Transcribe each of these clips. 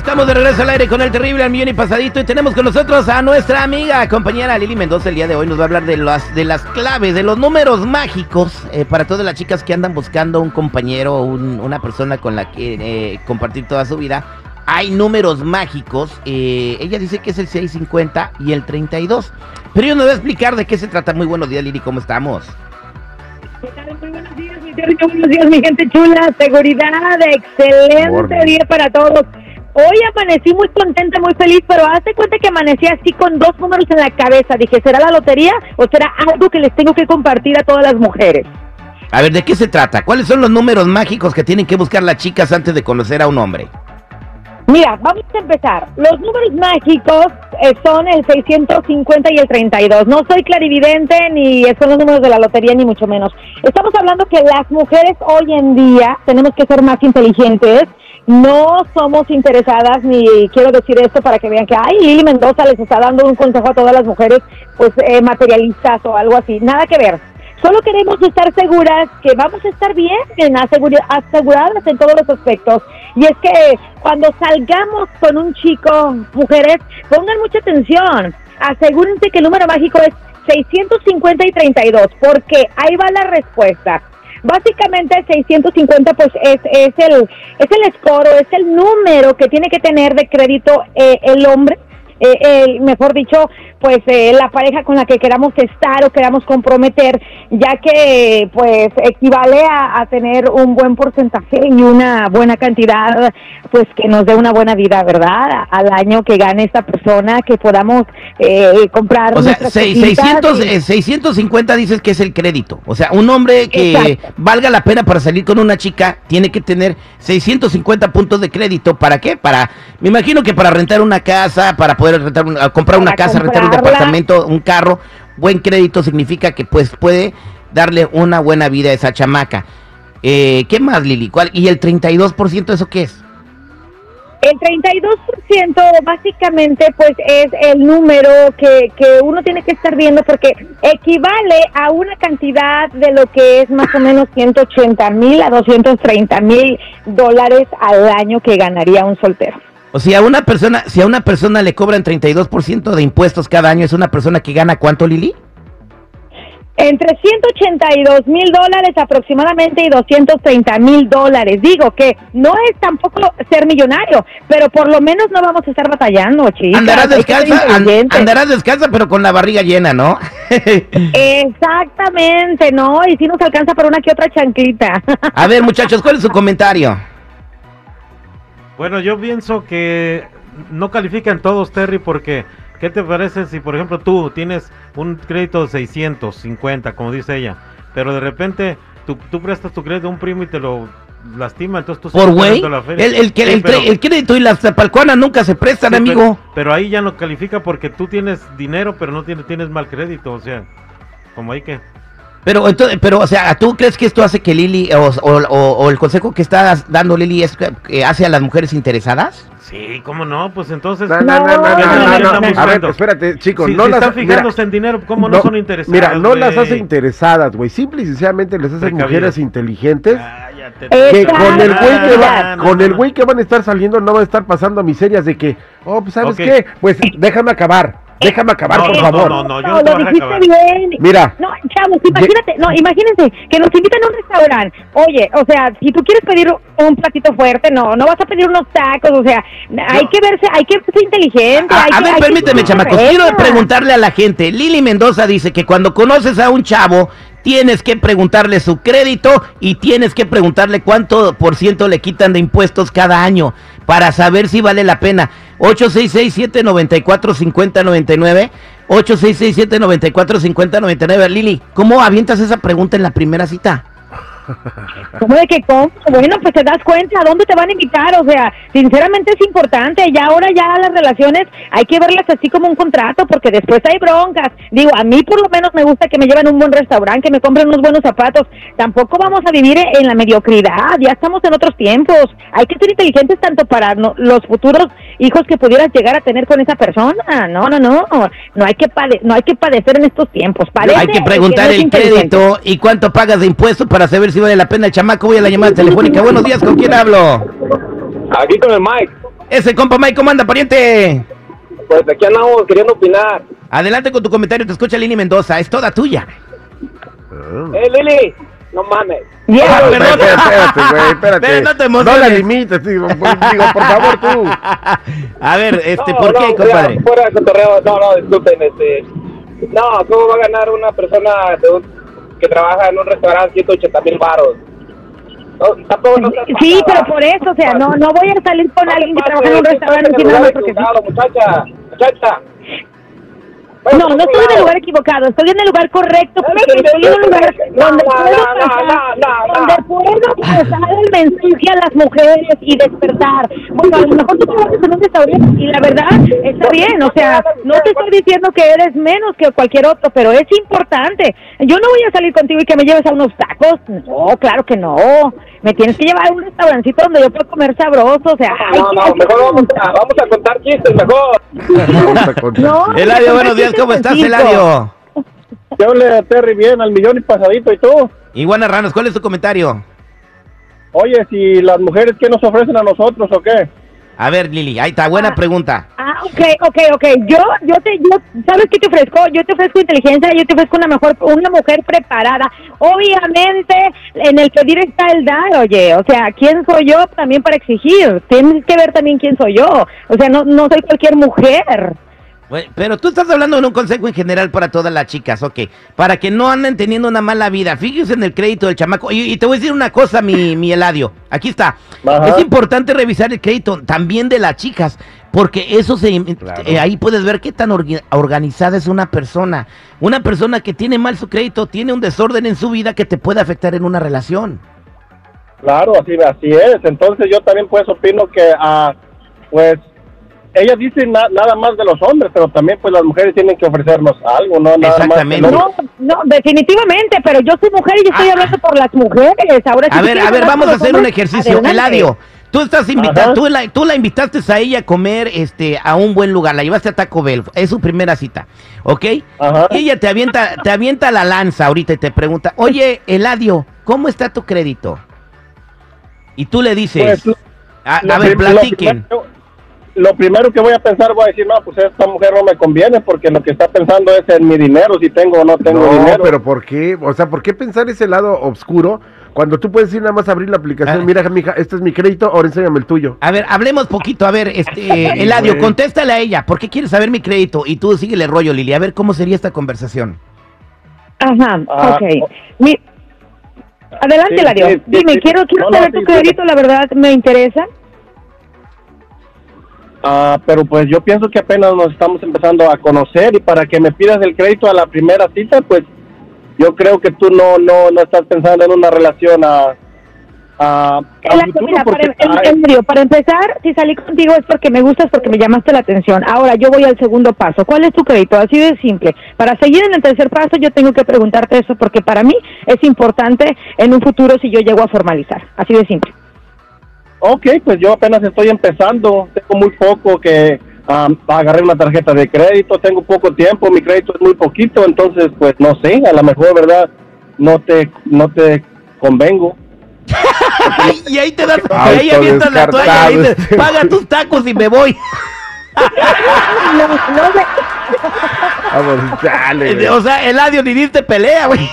Estamos de regreso al aire con el terrible al millón y pasadito y tenemos con nosotros a nuestra amiga, compañera Lili Mendoza. El día de hoy nos va a hablar de las, de las claves, de los números mágicos eh, para todas las chicas que andan buscando un compañero, un, una persona con la que eh, compartir toda su vida. Hay números mágicos. eh, ella dice que es el 650 y el 32. Pero yo nos va a explicar de qué se trata. Muy buenos días, Lili, ¿cómo estamos? ¿Qué tal? Muy buenos días, mi. Buenos días, mi gente chula. Seguridad, excelente día para todos. Hoy amanecí muy contenta, muy feliz, pero hazte cuenta que amanecí así con dos números en la cabeza. Dije, ¿será la lotería o será algo que les tengo que compartir a todas las mujeres? A ver, ¿de qué se trata? ¿Cuáles son los números mágicos que tienen que buscar las chicas antes de conocer a un hombre? Mira, vamos a empezar. Los números mágicos eh, son el 650 y el 32. No soy clarividente ni son los números de la lotería ni mucho menos. Estamos hablando que las mujeres hoy en día tenemos que ser más inteligentes. No somos interesadas ni quiero decir esto para que vean que ay Mendoza les está dando un consejo a todas las mujeres pues eh, materialistas o algo así. Nada que ver. Solo queremos estar seguras que vamos a estar bien, en aseguri- aseguradas en todos los aspectos. Y es que cuando salgamos con un chico, mujeres, pongan mucha atención. Asegúrense que el número mágico es 650 y 32, porque ahí va la respuesta. Básicamente el 650 pues es, es el es el score es el número que tiene que tener de crédito eh, el hombre eh, el, mejor dicho, pues eh, la pareja con la que queramos estar o queramos comprometer, ya que pues equivale a, a tener un buen porcentaje y una buena cantidad, pues que nos dé una buena vida, ¿verdad? Al año que gane esta persona, que podamos eh, comprar O sea, seis- cositas 600, y- eh, 650 dices que es el crédito. O sea, un hombre que Exacto. valga la pena para salir con una chica tiene que tener 650 puntos de crédito. ¿Para qué? Para, me imagino que para rentar una casa, para poder rentar una- comprar una casa, rentar un departamento, un carro. Buen crédito significa que pues puede darle una buena vida a esa chamaca. Eh, ¿Qué más, Lili? ¿Cuál? ¿Y el 32% eso qué es? El 32% básicamente pues es el número que, que uno tiene que estar viendo porque equivale a una cantidad de lo que es más o menos 180 mil a 230 mil dólares al año que ganaría un soltero. O sea, a una persona, si a una persona le cobran 32% de impuestos cada año, es una persona que gana cuánto, Lili? Entre 182 mil dólares aproximadamente y 230 mil dólares. Digo que no es tampoco ser millonario, pero por lo menos no vamos a estar batallando, chicas. Andarás descalza, andarás descalza, pero con la barriga llena, ¿no? Exactamente, ¿no? Y si nos alcanza para una que otra chanclita. A ver, muchachos, ¿cuál es su comentario? Bueno, yo pienso que no califican todos, Terry, porque ¿qué te parece si, por ejemplo, tú tienes un crédito de 650, como dice ella, pero de repente tú, tú prestas tu crédito a un primo y te lo lastima, entonces tú Por güey. pagando la feria. El, el, que- Sí, el, pero- el crédito y las zapalcuanas nunca se prestan, sí, amigo. Pero, pero ahí ya no califica porque tú tienes dinero, pero no tienes, tienes mal crédito, o sea, como ahí que... Pero, entonces, pero, o sea, ¿tú crees que esto hace que Lili, o, o- o- o el consejo que está dando Lili es que, que hace a las mujeres interesadas? Sí, ¿cómo no? Pues entonces... No, ¿qué dinero no, no. A ver, espérate, chicos, Si, no si las están fijándose en dinero, ¿cómo no, son interesadas? Mira, no las güey? hace interesadas, güey. Simple y sencillamente les hace Precavidas. mujeres inteligentes. Cállate. Que con el güey que va, Ah, no, con no, el no. güey que van a estar saliendo no van a estar pasando miserias de que, oh, pues sabes Ok. qué, pues déjame acabar, déjame acabar, No, por no, favor. no, no, yo No, no te lo dijiste acabar. bien. Mira, No, chavos, imagínate, no, imagínense que nos invitan a un restaurante. Oye, o sea, si tú quieres pedir un platito fuerte, no, no vas a pedir unos tacos, o sea, hay que verse, hay que ser inteligente. A, hay a que- ver, hay que permíteme, ser chamacos. Quiero preguntarle a la gente. Lili Mendoza dice que cuando conoces a un chavo, tienes que preguntarle su crédito y tienes que preguntarle cuánto por ciento le quitan de impuestos cada año para saber si vale la pena. 8667-945099. 8667-945099. Lili, ¿cómo avientas esa pregunta en la primera cita? ¿Cómo de que cómo? Bueno, pues te das cuenta a dónde te van a invitar, o sea, sinceramente es importante, ya ahora ya las relaciones hay que verlas así como un contrato, porque después hay broncas. Digo, a mí por lo menos me gusta que me lleven a un buen restaurante, que me compren unos buenos zapatos. Tampoco vamos a vivir en la mediocridad, ya estamos en otros tiempos. Hay que ser inteligentes tanto para no- los futuros hijos que pudieras llegar a tener con esa persona. No, no, no, no hay que pade- no hay que padecer en estos tiempos. Padece Hay que preguntar no el crédito y cuánto pagas de impuestos para saber si vale la pena el chamaco. Voy a la llamada telefónica. Buenos días, ¿con quién hablo? Aquí con el Mike. Ese compa Mike, ¿cómo anda, pariente? Pues aquí andamos queriendo opinar. Adelante con tu comentario, te escucha Lili Mendoza, es toda tuya. Eh, Lili, no mames. Yeah. Ah, Espérate, perdón. espérate, güey, espérate. Pero no te No emociones. la limites, digo, pues, digo, por favor, tú. A ver, este, No, ¿por no, qué, compadre? Fuera de cotorreo, no, no, disculpen, este. No, ¿cómo va a ganar una persona de un- que trabaja en un restaurante 180 mil baros? No, tampoco no seas Sí, pero por eso, o sea, no, no voy a salir con alguien que trabaja en un restaurante muchacha, muchacha. No, no estoy en el lugar equivocado, estoy en el lugar correcto porque estoy en un lugar No, donde no, puedo no, pasar, donde puedo el mensaje a las mujeres y despertar. Bueno, a lo mejor tú trabajas en un restaurante y la verdad está bien, o sea, no te estoy diciendo que eres menos que cualquier otro, pero es importante. Yo no voy a salir contigo y que me lleves a unos tacos, no, claro que no. Me tienes que llevar a un restaurancito donde yo pueda comer sabroso, o sea, ay, No, no, mejor vamos a, vamos a contar chistes, mejor. Vamos a contar. No, Eladio, buenos días, ¿cómo estás. Eladio? Yo le Terry bien al millón y pasadito y tú. Iguana Ranos, ¿cuál es tu comentario? Oye, si las mujeres, ¿qué nos ofrecen a nosotros o qué? A ver, Lili, ahí está, buena Ah. pregunta. Ah, ok, ok, ok. Yo, yo te, yo, ¿sabes qué te ofrezco? Yo te ofrezco inteligencia, yo te ofrezco una mejor, una mujer preparada. Obviamente, en el pedir está el dar, oye. O sea, ¿quién soy yo también para exigir? Tienes que ver también quién soy yo. O sea, no, no soy cualquier mujer. Bueno, pero tú estás hablando en un consejo en general para todas las chicas, ok. Para que no anden teniendo una mala vida. Fíjese en el crédito del chamaco. Y, y te voy a decir una cosa, mi, mi Eladio. Aquí está. Ajá. Es importante revisar el crédito también de las chicas. Porque eso se. Claro. eh, ahí puedes ver qué tan orga- organizada es una persona. Una persona que tiene mal su crédito, tiene un desorden en su vida que te puede afectar en una relación. Claro, así, así es. Entonces yo también pues opino que, ah, pues, ellas dicen na- nada más de los hombres, pero también pues las mujeres tienen que ofrecernos algo, ¿no? Nada Exactamente. Más No, no, definitivamente, pero yo soy mujer y yo estoy Ah. hablando por las mujeres. Ahora sí A ver, a ver, vamos a hacer un ejercicio. adelante. Eladio, tú estás invitado, Ajá. tú la, tú la invitaste a ella a comer este, a un buen lugar, la llevaste a Taco Bell, es su primera cita, ¿ok? Ajá. Y ella te avienta, te avienta la lanza ahorita y te pregunta, oye, Eladio, ¿cómo está tu crédito? Y tú le dices, Pues, a, Lo a ver, platiquen. primero- Lo primero que voy a pensar, voy a decir, no, pues esta mujer no me conviene porque lo que está pensando es en mi dinero, si tengo o no tengo No, dinero. pero ¿por qué? O sea, ¿por qué pensar ese lado oscuro cuando tú puedes ir nada más a abrir la aplicación? Ah. Mira, mija, este es mi crédito, ahora enséñame el tuyo. A ver, hablemos poquito, a ver, este, Eladio, contéstale a ella, ¿por qué quieres saber mi crédito? Y tú síguele el rollo, Lili, a ver cómo sería esta conversación. Ajá, Ah, ok. Mi- Adelante, Sí, Ladio. sí, sí, Dime, sí. quiero, quiero No, saber tu sí. crédito, la verdad me interesa. Ah, pero pues yo pienso que apenas nos estamos empezando a conocer y para que me pidas el crédito a la primera cita, pues yo creo que tú no no no estás pensando en una relación a a, a Eladio, futuro, mira, para, en- en serio, para empezar, si salí contigo es porque me gustas, porque me llamaste la atención. Ahora, yo voy al segundo paso. ¿Cuál es tu crédito? Así de simple. Para seguir en el tercer paso, yo tengo que preguntarte eso, porque para mí es importante en un futuro si yo llego a formalizar. Así de simple. Ok, pues yo apenas estoy empezando, tengo muy poco que ah, agarré una tarjeta de crédito, tengo poco tiempo, mi crédito es muy poquito, entonces pues no sé, a lo mejor, ¿verdad? No te no te convengo. y ahí te das, Auto ahí avientas la toalla dices, este paga tus tacos y me voy. No, no me- Vamos, dale. güey. o sea, Eladio ni diste pelea, güey.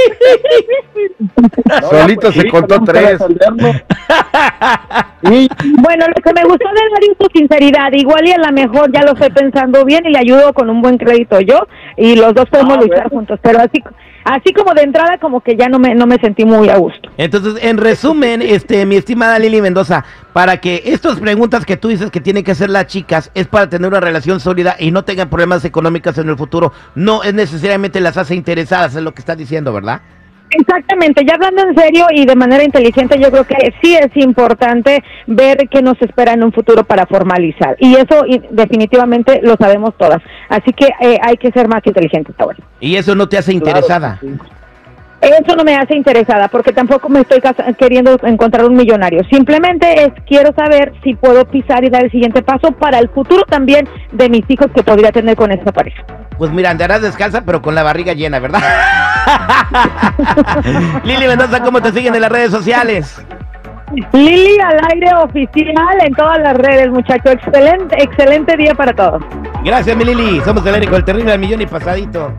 Solito se sí, contó tres. Bueno, lo que me gustó de Eladio es su sinceridad. Igual y a lo mejor ya lo estoy pensando bien y le ayudo con un buen crédito yo y los dos podemos Ah, luchar bueno. juntos. Pero así, así como de entrada, como que ya no me, no me sentí muy a gusto. Entonces, en resumen, este, mi estimada Lili Mendoza, para que estas preguntas que tú dices que tienen que hacer las chicas es para tener una relación sólida y no tengan problemas económicos en el futuro, no es necesariamente las hace interesadas, es lo que estás diciendo, ¿verdad? Exactamente, ya hablando en serio y de manera inteligente, yo creo que sí es importante ver qué nos espera en un futuro para formalizar. Y eso y, definitivamente lo sabemos todas. Así que eh, hay que ser más inteligentes ahora. Y eso no te hace interesada. Claro, sí. Eso no me hace interesada porque tampoco me estoy queriendo encontrar un millonario. Simplemente es quiero saber si puedo pisar y dar el siguiente paso para el futuro también de mis hijos que podría tener con esta pareja. Pues mira, andarás descalza, pero con la barriga llena, ¿verdad? Lili Mendoza, ¿cómo te siguen en las redes sociales? Lili al aire oficial en todas las redes, muchacho. Excelente, excelente día para todos. Gracias, mi Lili. Somos el con el terrible al millón y pasadito.